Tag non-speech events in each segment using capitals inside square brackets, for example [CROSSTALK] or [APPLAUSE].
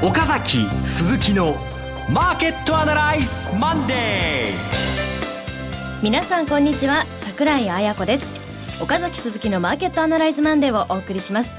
岡崎鈴木のマーケットアナライズマンデー。皆さんこんにちは櫻井彩子です。岡崎鈴木のマーケットアナライズマンデーをお送りします。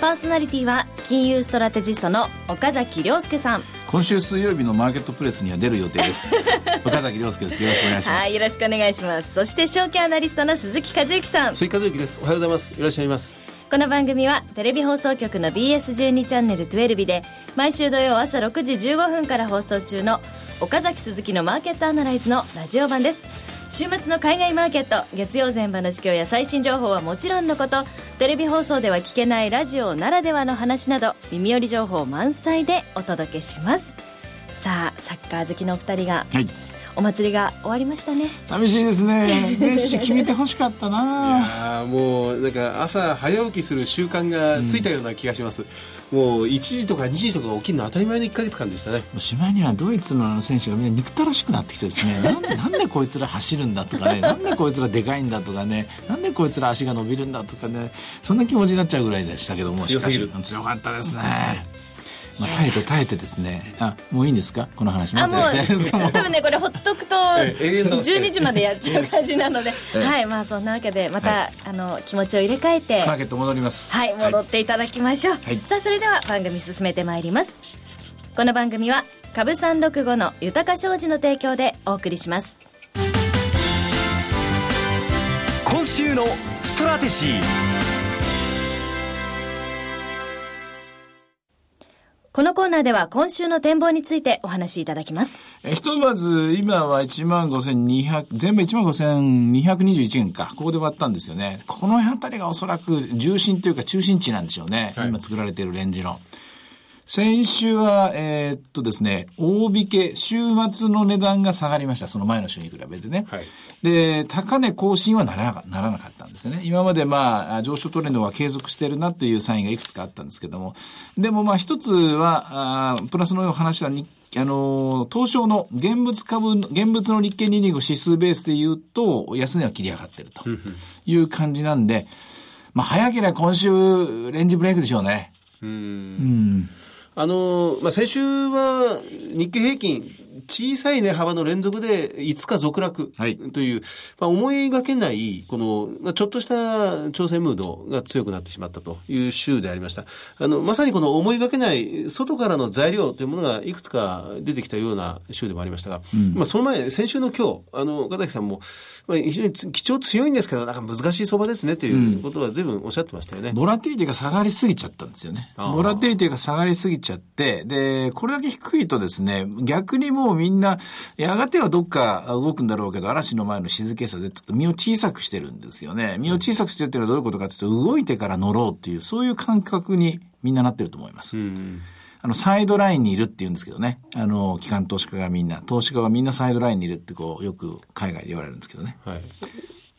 パーソナリティは金融ストラテジストの岡崎良介さん。今週水曜日のマーケットプレスには出る予定です。[LAUGHS] 岡崎良介です。よろしくお願いします。はいよろしくお願いします。そして証券アナリストの鈴木一之さん。鈴木一之です。おはようございます。いらっしゃいますこの番組はテレビ放送局の BS12 チャンネル12日で毎週土曜朝6時15分から放送中の岡崎鈴木のマーケットアナライズのラジオ版です。週末の海外マーケット月曜前場の市況や最新情報はもちろんのことテレビ放送では聞けないラジオならではの話など耳寄り情報満載でお届けします。さあサッカー好きのお二人が、はい。お祭りが終わりましたね。寂しいですね。[LAUGHS] メッシ決めてほしかったな。あもうなんか朝早起きする習慣がついたような気がします、うん、もう1時とか2時とか起きるの当たり前の1か月間でしたね。しまいにはドイツの選手がみんな憎たらしくなってきてですね。なんなんでこいつら走るんだとかね。なんでこいつらでかいんだとかね。なんでこいつら足が伸びるんだとかね。そんな気持ちになっちゃうぐらいでしたけども強すぎる。強かったですね、まあ、耐えて耐えてですね。あもういいんですか？この話あもう [LAUGHS] 多分ねこれほっとくと12 [LAUGHS] 時までやっちゃう感じなので、はいまあそんなわけでまた、はい、あの気持ちを入れ替えてマーケット戻ります。はい戻っていただきましょう、はい、さあそれでは番組進めてまいります。この番組は株三六五の豊か商事の提供でお送りします。今週のストラテジーこのコーナーでは今週の展望についてお話しいただきます。えひとまず、今は15,200、全部15,221円か。ここで割ったんですよね。この辺りがおそらく重心というか中心地なんでしょうね。はい、今作られているレンジの。先週は、えー、っとですね、大引け、週末の値段が下がりました。その前の週に比べてね。はい、で、高値更新はならなかならなかったんですね。今までまあ、上昇トレンドは継続してるなというサインがいくつかあったんですけども。でもまあ一つは、あプラスの話は日あの、東証の現物株、現物の日経225指数ベースで言うと、安値は切り上がってるという感じなんで、まあ、早ければ今週、レンジブレイクでしょうね。うん。うんあの、まあ、先週は日経平均、小さい値幅の連続で5日続落という、はい、まあ、思いがけない、この、まあ、ちょっとした調整ムードが強くなってしまったという週でありました。あの、まさにこの思いがけない外からの材料というものがいくつか出てきたような週でもありましたが、うん、まあ、その前、先週の今日、あの、岡崎さんも、まあ、非常に基調強いんですけど、なんか難しい相場ですねということは随分おっしゃってましたよね。ボラティリティが下がりすぎちゃったんですよね。ボラティリティが下がりすぎちゃって、で、これだけ低いとですね、逆にもうみんな、やがてはどっか動くんだろうけど、嵐の前の静けさで身を小さくしてるんですよね。身を小さくしてるっていうのはどういうことかというと、動いてから乗ろうっていう、そういう感覚にみんななってると思います。うんあの、サイドラインにいるって言うんですけどね。あの、機関投資家がみんな、投資家がみんなサイドラインにいるってこう、よく海外で言われるんですけどね。はい。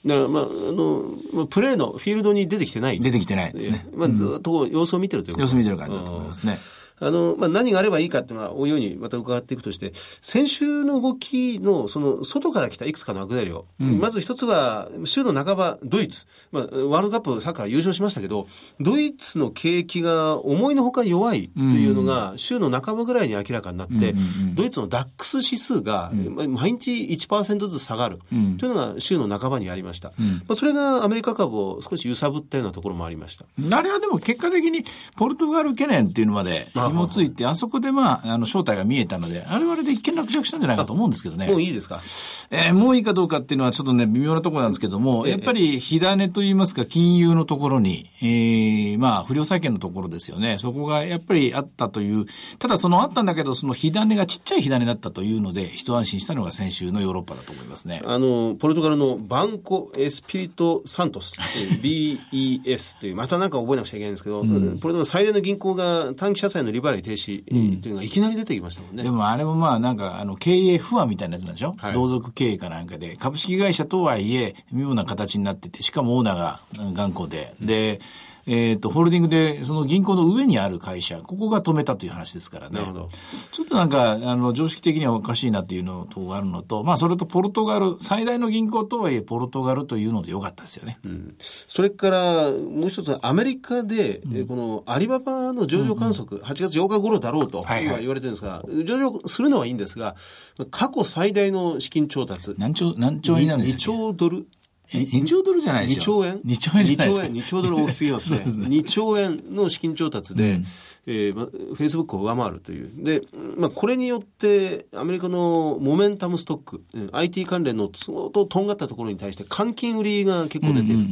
だから、まあ、あの、プレーのフィールドに出てきてない。出てきてないですね。まあ、ずっと様子を見てるということ、様子見てる感じだと思いますね。あの、まあ、何があればいいかっていうのは、おいおいにまた伺っていくとして、先週の動きの、その、外から来たいくつかの悪材料。うん、まず一つは、週の半ば、ドイツ。まあ、ワールドカップサッカー優勝しましたけど、ドイツの景気が思いのほか弱いというのが、週の半ばぐらいに明らかになって、ドイツのダックス指数が、毎日1%ずつ下がる。というのが週の半ばにありました。まあ、それがアメリカ株を少し揺さぶったようなところもありました。あれはでも結果的に、ポルトガル懸念っていうのまで、紐ついて、あそこでまあ、あの、正体が見えたので、あれはあれで一見落着したんじゃないかと思うんですけどね。もういいですか？えー、もういいかどうかっていうのはちょっとね、微妙なところなんですけども、やっぱり火種といいますか、金融のところに、えー、まあ、不良債権のところですよね。そこがやっぱりあったという、ただそのあったんだけど、その火種がちっちゃい火種だったというので、一安心したのが先週のヨーロッパだと思いますね。あの、ポルトガルのバンコ・エスピリト・サントス、BES という、またなんか覚えなくちゃいけないんですけど、うん、ポルトガル最大の銀行が短期社債の利払い停止というのがいきなり出てきましたもんね。でもあれもまあなんかあの経営不安みたいなやつなんでしょ、はい、同族経営かなんかで。株式会社とはいえ、妙な形になってて、しかもオーナーが頑固で。で、えっ、ー、と、ホールディングで、その銀行の上にある会社、ここが止めたという話ですからね。なるほど。ちょっとなんか、あの、常識的にはおかしいなっていうのとあるのと、まあ、それとポルトガル、最大の銀行とはいえ、ポルトガルというのでよかったですよね。うん、それから、もう一つ、アメリカで、うん、このアリババの上場観測、うんうん、8月8日頃だろうと言われてるんですが、はいはい、上場するのはいいんですが、過去最大の資金調達。何兆、何兆円なんですか ?2 兆ドル。2兆ドルじゃないですか。2兆円 ?2 兆円じゃないですか。2兆円、2兆ドル大きすぎますね。すね2兆円の資金調達で、うんえーま、フェイスブックを上回るという。で、まあ、これによって、アメリカのモメンタムストック、IT 関連の相当とんがったところに対して換金売りが結構出ている。ま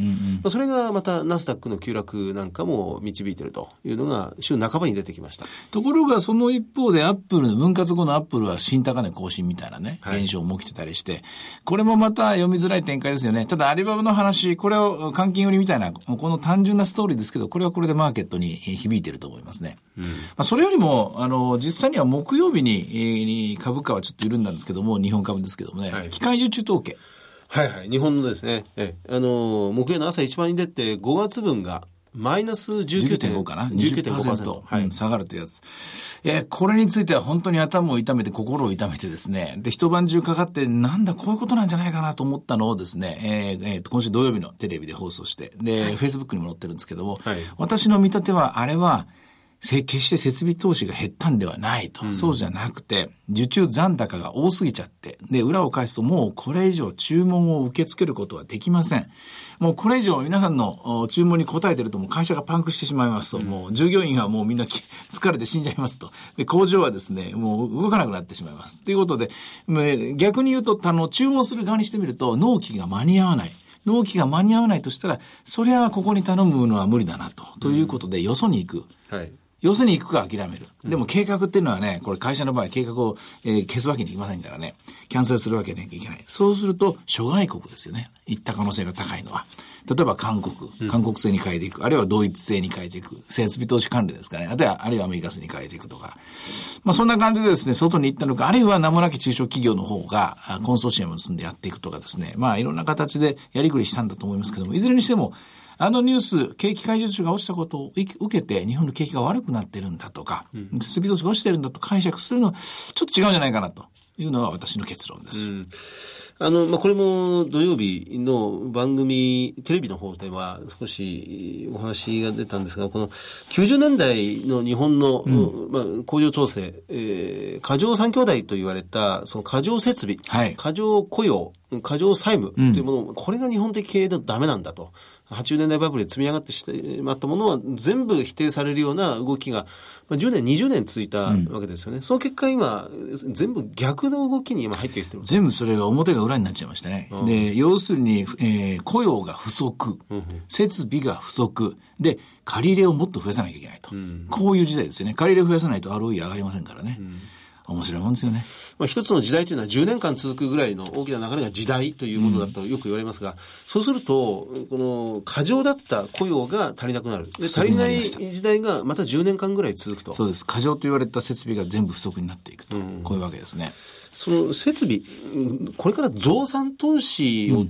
あ、それがまたナスダックの急落なんかも導いているというのが週半ばに出てきました。ところが、その一方でアップル、分割後のアップルは新高値更新みたいなね、現象も起きてたりして、これもまた読みづらい展開ですよね。ただ、アリババの話、これを換金売りみたいな、この単純なストーリーですけど、これはこれでマーケットに響いていると思いますね。うんまあ、それよりも、あの、実際には木曜日に、えー、株価はちょっと緩んだんですけども、日本株ですけどもね、はい、機械受注統計。はいはい。日本のですね、え、あの、木曜の朝一番に出て、5月分が、マイナス19.5かな ?19.5%、はい、うん、下がるというやつ。えー、これについては本当に頭を痛めて心を痛めてですね、で、一晩中かかって、なんだこういうことなんじゃないかなと思ったのをですね、えー、えー、今週土曜日のテレビで放送して、で、フェイスブックにも載ってるんですけども、はい、私の見立ては、あれは、決して設備投資が減ったんではないと。うん、そうじゃなくて、受注残高が多すぎちゃって、で、裏を返すともうこれ以上注文を受け付けることはできません。もうこれ以上皆さんの注文に応えてるともう会社がパンクしてしまいますと、うん、もう従業員はもうみんな [LAUGHS] 疲れて死んじゃいますと。で、工場はですね、もう動かなくなってしまいます。ということで、逆に言うと、あの、注文する側にしてみると、納期が間に合わない。納期が間に合わないとしたら、それはここに頼むのは無理だなと。ということで、よそに行く。はい要するに行くか諦める。でも計画っていうのはね、これ会社の場合計画を、えー、消すわけにいきませんからね。キャンセルするわけにはいけない。そうすると、諸外国ですよね。行った可能性が高いのは。例えば韓国、韓国製に変えていく、あるいはドイツ製に変えていく、設備投資関連ですかね。あるいは、あるいはアメリカ製に変えていくとか。まあそんな感じでですね、外に行ったのか、あるいは名もなき中小企業の方が、コンソーシアムを結んでやっていくとかですね。まあいろんな形でやりくりしたんだと思いますけども、いずれにしても、あのニュース、景気解説が落ちたことを受けて、日本の景気が悪くなってるんだとか、設備投資が落ちてるんだと解釈するのは、ちょっと違うんじゃないかなと。いうのが私の結論です。うん。あの、まあ、これも土曜日の番組、テレビの方では少しお話が出たんですが、この90年代の日本の、うん、まあ、工場調整、えー、過剰三兄弟と言われた、その過剰設備、はい、過剰雇用、過剰債務というもの、うん、これが日本的経営でダメなんだと。80年代バブルで積み上がってしまったものは全部否定されるような動きが、まあ、10年、20年続いたわけですよね。うん、その結果今、全部逆の動きに今入ってきてる。全部それが表が裏になっちゃいましたね。うん、で、要するに、えー、雇用が不足、うん、設備が不足、で、借り入れをもっと増やさなきゃいけないと。こういう時代ですよね。借り入れ増やさないと ROE 上がりませんからね。面白いもんですよね。まあ、一つの時代というのは10年間続くぐらいの大きな流れが時代というものだとよく言われますが、うん、そうすると、この過剰だった雇用が足りなくなる。で、足りない時代がまた10年間ぐらい続くと。そうです。過剰と言われた設備が全部不足になっていくと。うん、こういうわけですね。その設備、これから増産投資を、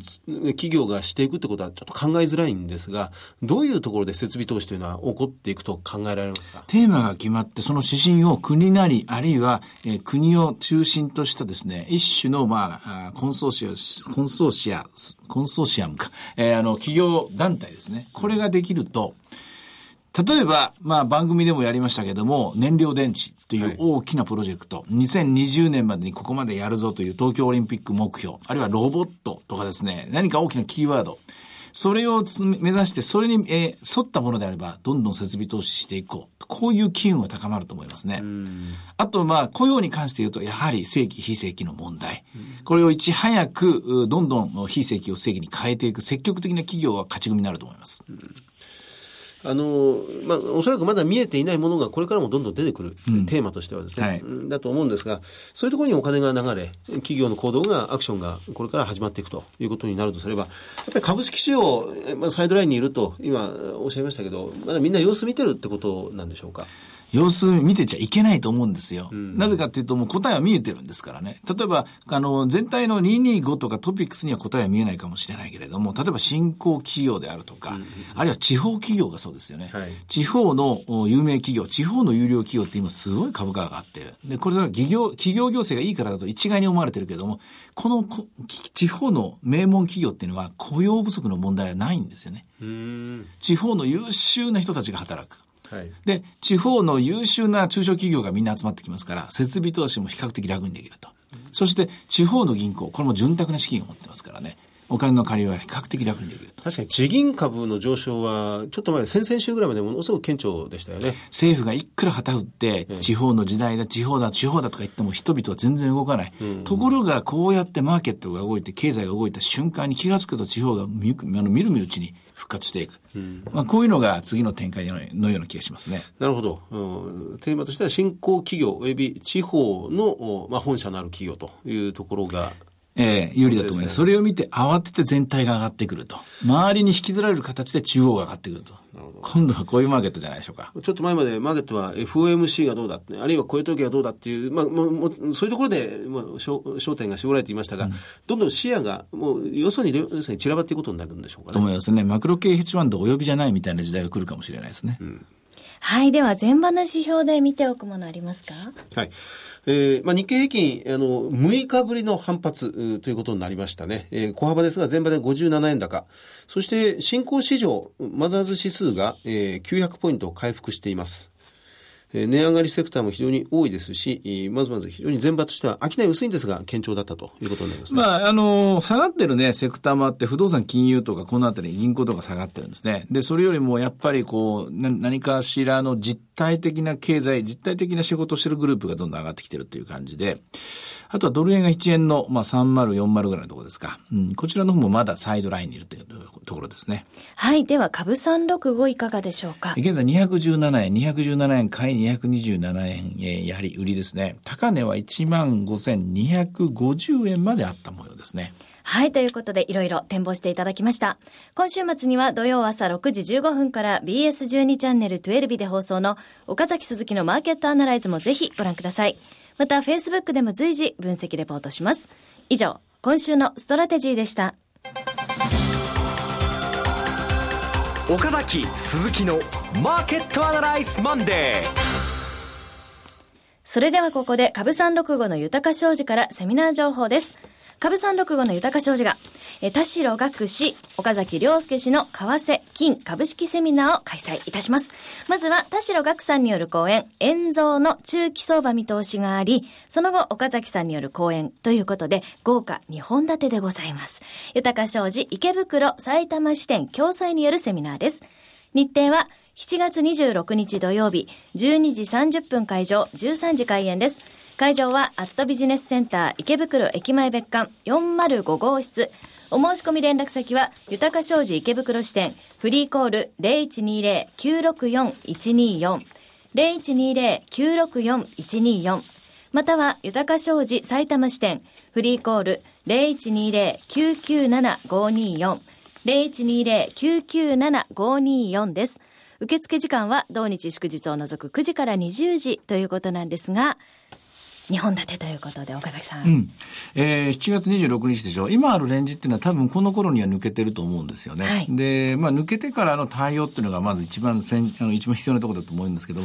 企業がしていくってことはちょっと考えづらいんですが、どういうところで設備投資というのは起こっていくと考えられますか？テーマが決まって、その指針を国なり、あるいは、えー、国を中心としたですね、一種の、まあ、コンソーシア、コンソーシア、コンソーシアムか、えー、あの、企業団体ですね。これができると、例えば、まあ番組でもやりましたけども、燃料電池。という大きなプロジェクト、はい、2020年までにここまでやるぞという東京オリンピック目標、あるいはロボットとかですね、何か大きなキーワード、それを目指して、それに、えー、沿ったものであれば、どんどん設備投資していこう。こういう機運は高まると思いますね。あと、まあ、雇用に関して言うと、やはり正規、非正規の問題。これをいち早く、どんどん非正規を正規に変えていく積極的な企業は勝ち組になると思います。あの、まあ、おそらくまだ見えていないものがこれからもどんどん出てくる、うん、テーマとしてはですね、はい、だと思うんですが、そういうところにお金が流れ、企業の行動が、アクションがこれから始まっていくということになるとすれば、やっぱり株式市場、まあ、サイドラインにいると、今おっしゃいましたけど、まだみんな様子見てるってことなんでしょうか？様子見てちゃいけないと思うんですよ。うん、なぜかっていうと、もう答えは見えてるんですからね。例えば、あの、全体の225とかトピックスには答えは見えないかもしれないけれども、例えば新興企業であるとか、うん、あるいは地方企業がそうですよね。はい、地方の有名企業、地方の有料企業って今すごい株価が上がってる。で、これは企業、企業行政がいいからだと一概に思われてるけども、この地方の名門企業っていうのは雇用不足の問題はないんですよね。地方の優秀な人たちが働く。はい、で、地方の優秀な中小企業がみんな集まってきますから、設備投資も比較的楽にできると。そして、地方の銀行、これも潤沢な資金を持ってますからね。お金の借りは比較的楽にできる確かに地銀株の上昇は、ちょっと前、先々週ぐらいまでものすごく顕著でしたよね。政府がいくら旗振って、地方の時代だ、地方だ、地方だとか言っても人々は全然動かない。うん、ところが、こうやってマーケットが動いて、経済が動いた瞬間に気が付くと地方がみあのみるみるうちに復活していく。うん、まあ、こういうのが次の展開のような気がしますね。なるほど。うん、テーマとしては、新興企業及び地方の、まあ、本社のある企業というところが、ええ有利だと思います。そ、ね、れを見て慌てて全体が上がってくると。周りに引きずられる形で中央が上がってくると。今度はこういうマーケットじゃないでしょうか。ちょっと前までマーケットは FOMC がどうだって、あるいは雇用統計がどうだっていう、まあ、もう、そういうところで、まあ、焦点が絞られていましたが、うん、どんどん視野が、もう、よそに、よそに散らばっていくことになるんでしょうかね。と思いますね。マクロ系ヘッジファンドお呼びじゃないみたいな時代が来るかもしれないですね。うん、はい。では、前場の指標で見ておくものありますか？はい。えー、まあ、日経平均、あの、6日ぶりの反発ということになりましたね。えー、小幅ですが、前場で57円高。そして、新興市場、マザーズ指数が、えー、900ポイント回復しています。値上がりセクターも非常に多いですし、まずまず非常に前場としては、商い薄いんですが、堅調だったということになりますね。まあ、あの、下がってるね、セクターもあって、不動産金融とか、このあたり銀行とか下がってるんですね。で、それよりもやっぱりこう、な何かしらの実体的な経済、実体的な仕事をしてるグループがどんどん上がってきてるっていう感じで、あとはドル円が1円の、まあ、30、40ぐらいのところですか。うん、こちらの方もまだサイドラインにいるというところですね。はい。では、株365いかがでしょうか？現在217円、217円買い227円、えー、やはり売りですね。高値は15,250円まであった模様ですね。はい。ということで、いろいろ展望していただきました。今週末には土曜朝6時15分から BS12 チャンネル12で放送の岡崎鈴木のマーケットアナライズもぜひご覧ください。また、Facebook でも随時分析レポートします。以上、今週のストラテジーでした。岡崎鈴木のマーケットアナライズマンデー。それではここで株三六五の豊商事からセミナー情報です。株三六五の豊か商事が、え田代学士、岡崎良介氏の為替金株式セミナーを開催いたします。まずは田代学さんによる講演、円蔵の中期相場見通しがあり、その後岡崎さんによる講演ということで、豪華2本立てでございます。豊か商事池袋埼玉支店共催によるセミナーです。日程は7月26日土曜日、12時30分会場、13時開演です。会場は、アットビジネスセンター池袋駅前別館405号室。お申し込み連絡先は、豊か商事池袋支店、フリーコール0120-964-124、0120-964-124、または、豊か商事埼玉支店、フリーコール0120-997-524、0120-997-524です。受付時間は同日祝日を除く9時から20時ということなんですが、2本立てということで、岡崎さん。うん。えー、7月26日でしょ。今あるレンジっていうのは多分この頃には抜けてると思うんですよね。はい、で、まあ抜けてからの対応っていうのがまず一番せんあの一番必要なところだと思うんですけど、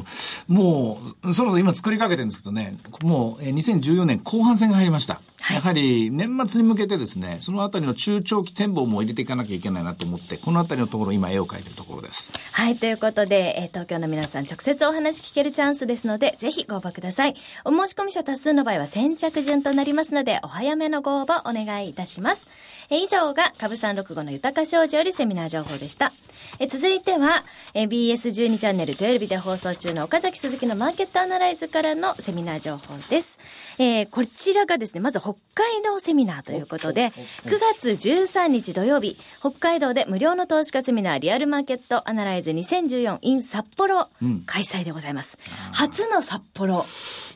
もう、そろそろ今作りかけてるんですけどね、もう2014年後半戦が入りました。はい、やはり年末に向けてですね、そのあたりの中長期展望も入れていかなきゃいけないなと思って、このあたりのところ今絵を描いてるところです。はい、ということで、えー、東京の皆さん直接お話聞けるチャンスですので、ぜひご応募ください。お申し込み者多数の場合は先着順となりますので、お早めのご応募お願いいたします。えー、以上が、株三六五の豊か商事よりセミナー情報でした。えー、続いては、えー、BS12 チャンネル12で放送中の岡崎鈴木のマーケットアナライズからのセミナー情報です。えー、こちらがですね、まず北海道セミナーということで、9月13日土曜日、北海道で無料の投資家セミナーリアルマーケットアナライズ2014 in 札幌開催でございます。うん、初の札幌。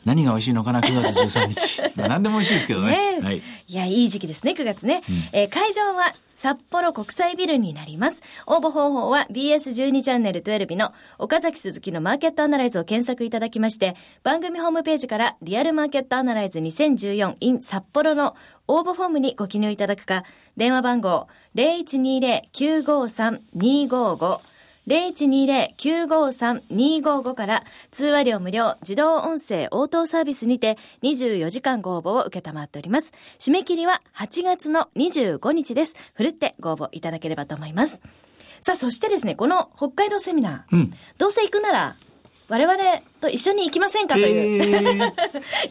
何が美味しいのかな、9月13日。[LAUGHS] まあ何でも美味しいですけどね。ねはい、いや、いい時期ですね、9月ね。うん、えー、会場は札幌国際ビルになります。応募方法は BS12 チャンネル12の岡崎鈴木のマーケットアナライズを検索いただきまして、番組ホームページからリアルマーケットアナライズ 2014in 札幌の応募フォームにご記入いただくか、電話番号0120-953-255 0120-953-255から通話料無料自動音声応答サービスにて24時間ご応募を受けたまっております。締め切りは8月の25日です。ふるってご応募いただければと思います。さあ、そしてですね、この北海道セミナー、うん、どうせ行くなら我々と一緒に行きませんかという、えー、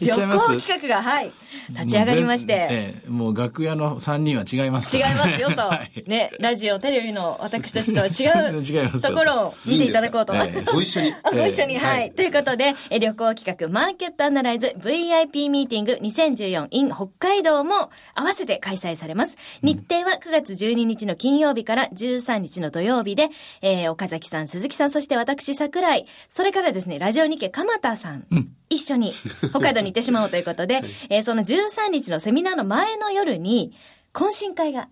[LAUGHS] 旅行企画が、はい、立ち上がりまして。えー、もう楽屋の3人は違います、違いますよと、[LAUGHS] はい、ね、ラジオ、テレビの私たちとは違う [LAUGHS] ところを見ていただこうと思います。ご一緒に。ご一緒に、はい。ということで、旅行企画、マーケットアナライズ VIP ミーティング2014 in 北海道も合わせて開催されます。日程は9月12日の金曜日から13日の土曜日で、えー、岡崎さん、鈴木さん、そして私、桜井、それからですね、ラジオ日経鎌田さん、うん、一緒に北海道に行ってしまおうということで、[LAUGHS] はい、えー、その13日のセミナーの前の夜に、懇親会が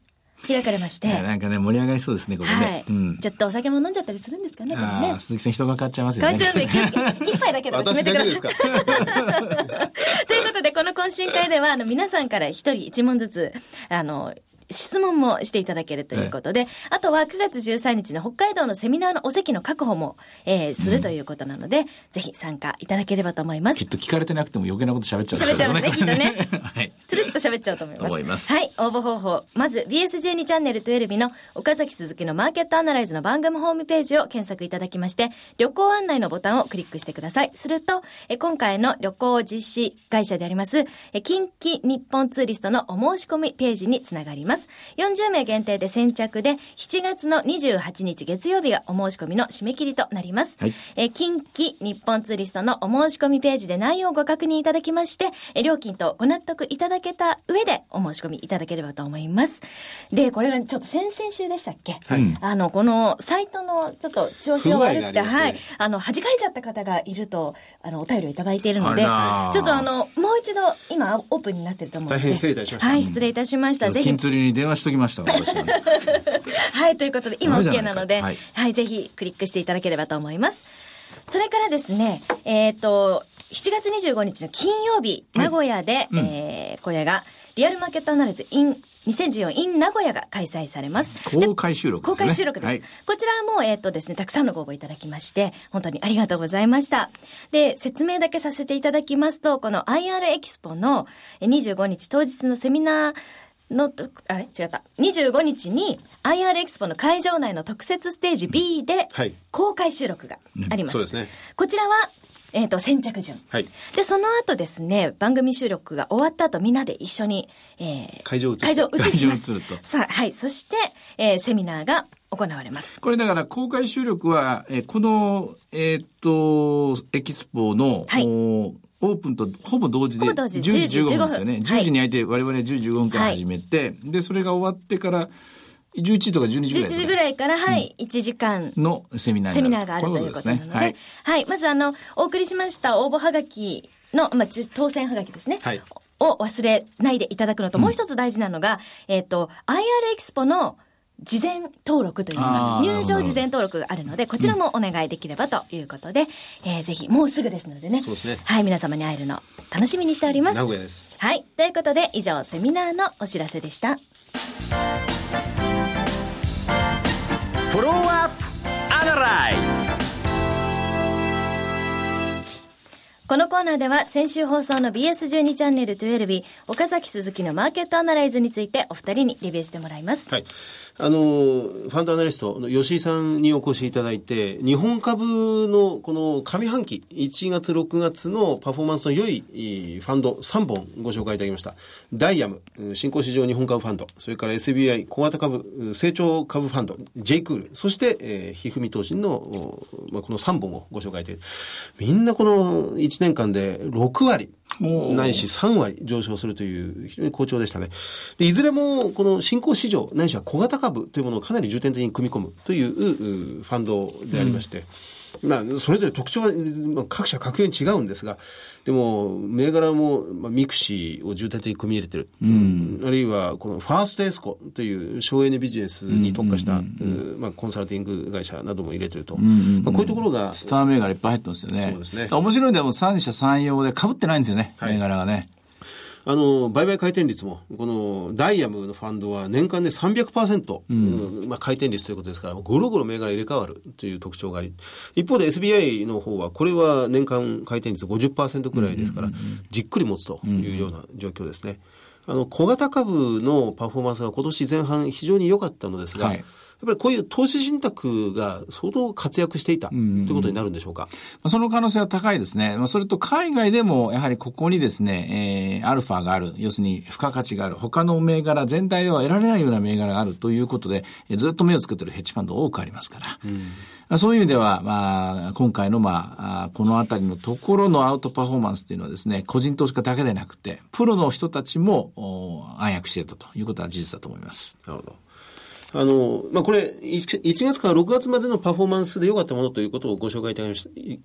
開かれまして。なんかね、盛り上がりそうですね、これね。はい。うん、ちょっとお酒も飲んじゃったりするんですかね、これね。鈴木さん人が変わっちゃいますよね。変わっちゃうんで、一杯だけで決めてください。[LAUGHS] ということで、この懇親会では、あの、皆さんから一人一問ずつ、あの、質問もしていただけるということで、はい、あとは9月13日の北海道のセミナーのお席の確保も、えー、するということなので、うん、ぜひ参加いただければと思います。きっと聞かれてなくても余計なこと喋っちゃう、ね、喋っちゃいますね、[LAUGHS] きっとね。はい。つるっと喋っちゃうと思います。思います。はい、応募方法。まず、BS12 チャンネル12日の岡崎鈴木のマーケットアナライズの番組ホームページを検索いただきまして、旅行案内のボタンをクリックしてください。すると、え今回の旅行実施会社であります、え近畿日本ツーリストのお申し込みページにつながります。40名限定で先着で、7月の28日月曜日がお申し込みの締め切りとなります。はい、え近畿日本ツーリストのお申し込みページで内容をご確認いただきまして、え料金とご納得いただけた上でお申し込みいただければと思います。で、これがちょっと先々週でしたっけ？はい。あの、このサイトのちょっと調子が悪くて、はい。あの、弾かれちゃった方がいると、あの、お便りをいただいているので、ちょっとあの、もう一度、今、オープンになってると思うので。大変失礼いたしました。はい、失礼いたしました。ぜひ。金釣りに電話しときました、私は、ね。[LAUGHS] はい、ということで、今 OK なので、はい、はい、ぜひクリックしていただければと思います。それからですね、えっ、ー、と、7月25日の金曜日、名古屋で、はいうん、えー、これが、リアルマーケットアナリズ in 2014 in 名古屋が開催されます。公開収録です、ね、公開収録です。はい、こちらも、えっ、ー、とですね、たくさんのご応募いただきまして、本当にありがとうございました。で、説明だけさせていただきますと、この IR エキスポの25日当日のセミナー、の、あれ？違った。25日に IR エキスポの会場内の特設ステージ B で公開収録があります。うん、そうですね。こちらは、えっ、ー、と、先着順。はい。で、その後ですね、番組収録が終わった後みんなで一緒に、えー、会場を移会場を移します。さあ、はい。そして、えー、セミナーが行われます。これだから公開収録は、えー、この、えっ、と、エキスポの、はい、オープンとほぼ同時で10時15分ですよね。10時に開いて我々10時15分から始めて、はい、で、それが終わってから、11時とか12時ぐらい。11時ぐらいから、はい、うん、1時間。のセミナーセミナーがあるということなので。はい、はい。まず、あの、お送りしました応募はがきの、まあ、当選はがきですね。はい。を忘れないでいただくのと、もう一つ大事なのが、うん、えっ、と、IR エキスポの事前登録というのが、入場事前登録があるので、こちらもお願いできればということで、うん、えー、ぜひ、もうすぐですのでね。そうですね。はい、皆様に会えるの、楽しみにしております。名古屋です。はい。ということで、以上、セミナーのお知らせでした。フォローアップアナライズこのコーナーでは先週放送の BS12 チャンネル12日岡崎鈴木のマーケットアナライズについてお二人にレビューしてもらいます。はい。あの、ファンドアナリストの吉井さんにお越しいただいて、日本株のこの上半期、1月6月のパフォーマンスの良いファンド3本ご紹介いただきました。ダイヤム、新興市場日本株ファンド、それから SBI 小型株、成長株ファンド、J クール、そして、えー、ひふみ投資の、まあ、この3本をご紹介いただいて、みんなこの年間で6割、ないし3割上昇するという非常に好調でしたね。で、いずれもこの新興市場、ないしは小型株というものをかなり重点的に組み込むというファンドでありまして、うんまあ、それぞれ特徴は、まあ、各社各有に違うんですが、でも、銘柄も、まあ、ミクシィを重点的に組み入れてる。うん、あるいは、このファーストエスコという省エネビジネスに特化した、まあ、コンサルティング会社なども入れてると。まあ、こういうところが。スター銘柄いっぱい入ってますよね。そうですね。面白いでも三社三様で被ってないんですよね、銘柄がね。あの、売買回転率も、この DIAM のファンドは年間で300%、うん。まあ、回転率ということですから、ゴロゴロ銘柄入れ替わるという特徴があり、一方で SBI の方は、これは年間回転率50%くらいですから、じっくり持つというような状況ですね。あの、小型株のパフォーマンスが今年前半非常に良かったのですが、はい。っぱりこういう投資信託が相当活躍していたということになるんでしょうか？うん、その可能性は高いですね。それと海外でもやはりここにですね、えー、アルファがある、要するに付加価値がある、他の銘柄全体では得られないような銘柄があるということで、ずっと目をつけてるヘッジファンド多くありますから。うんそういう意味では、まあ、今回の、まあ、このあたりのところのアウトパフォーマンスというのはですね、個人投資家だけでなくて、プロの人たちも暗躍していたということは事実だと思います。なるほど。あの、まあ、これ1、1月から6月までのパフォーマンスで良かったものということをご紹介いた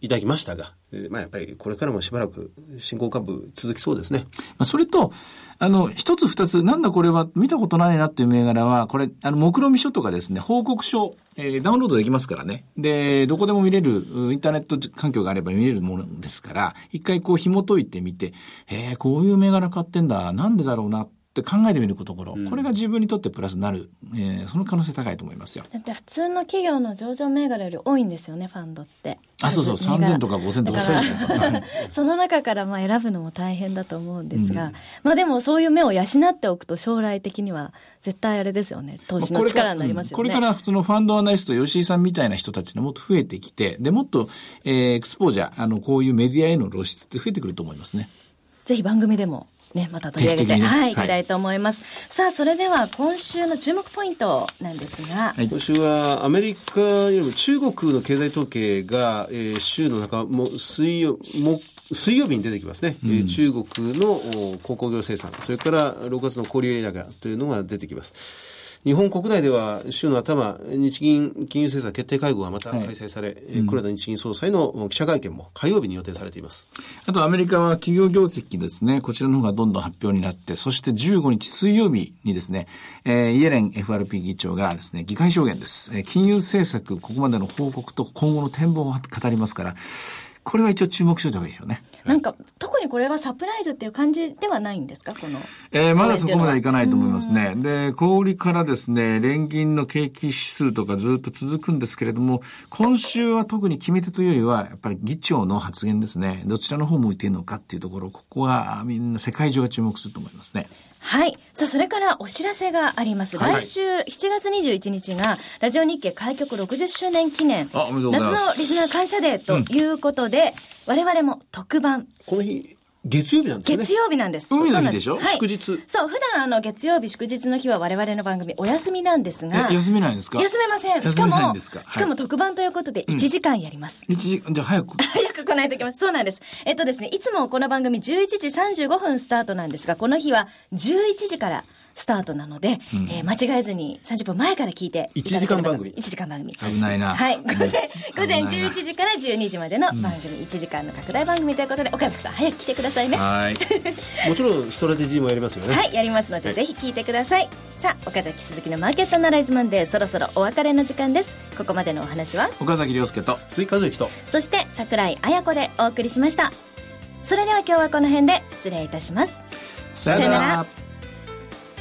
だきましたが、まあ、やっぱりこれからもしばらく新興株続きそうですね。それと、あの、一つ二つ、なんだこれは見たことないなっていう銘柄は、これ、あの、目論見書とかですね、報告書、えー、ダウンロードできますからね。で、どこでも見れる、インターネット環境があれば見れるものですから、一回こう紐解いてみて、へえ、こういう銘柄買ってんだ、なんでだろうなって考えてみるところ、うん、これが自分にとってプラスになる、えー、その可能性高いと思いますよ。だって普通の企業の上場銘柄より多いんですよね、ファンドって。あ、そうそう、3000とか5000とかそう [LAUGHS] その中からまあ選ぶのも大変だと思うんですが、うん、まあでもそういう目を養っておくと将来的には絶対あれですよね、投資の力になりますよね。これから普通のファンドアナリスト、吉井さんみたいな人たちのもっと増えてきて、で、もっと、えー、エクスポージャー、あの、こういうメディアへの露出って増えてくると思いますね。ぜひ番組でもね、また取り上げて、ね、はい、い。きたいと思います。はい、さあ、それでは今週の注目ポイントなんですが、はい、今週はアメリカよりも中国の経済統計が、えー、週の中も水曜も水曜日に出てきますね、うん、中国の鉱工業生産、それから6月の小売売高というのが出てきます。日本国内では週の頭、日銀金融政策決定会合がまた開催され、はい黒田日銀総裁の記者会見も火曜日に予定されています。あとアメリカは企業業績ですね、こちらの方がどんどん発表になって、そして15日水曜日にですね、えー、イエレン FRP 議長がですね、議会証言です。えー、金融政策、ここまでの報告と今後の展望を語りますから、これは一応注目しておいた方がいいでしょうね。なんか、特にこれはサプライズっていう感じではないんですか？この。えー、まだそこまではいかないと思いますね。で、小売からですね、連銀の景気指数とかずっと続くんですけれども、今週は特に決め手というよりは、やっぱり議長の発言ですね。どちらの方向いているのかっていうところ、ここはみんな世界中が注目すると思いますね。はい。さあ、それからお知らせがあります。はい、来週7月21日が、ラジオ日経開局60周年記念、夏のリスナー感謝デーということで、うん、我々も特番。この日、月曜日なんですね。月曜日なんです。海の日でしょ？はい、祝日。そう、普段あの月曜日祝日の日は我々の番組お休みなんですが。休めないんですか？休めません。しかも、しかも特番ということで1時間やります。うん、1時間、じゃあ早く。[LAUGHS] 早く来ないといけます。そうなんです。えっとですね、いつもこの番組11時35分スタートなんですが、この日は11時からスタートなので、うん、えー、間違えずに30分前から聞いてい1時間番組。1時間番組。危ないな。はい。午前、午前11時から12時までの番組、うん、1時間の拡大番組ということで、岡崎さん、早く来てくださいね。はい。もちろん、ストラテジーもやりますよね。はい、やりますので、はい、ぜひ聞いてください。さあ、岡崎鈴木のマーケットアナライズマンデー、そろそろお別れの時間です。ここまでのお話は、岡崎良介と、鈴木一之と、そして櫻井彩子でお送りしました。それでは今日はこの辺で失礼いたします。さよなら。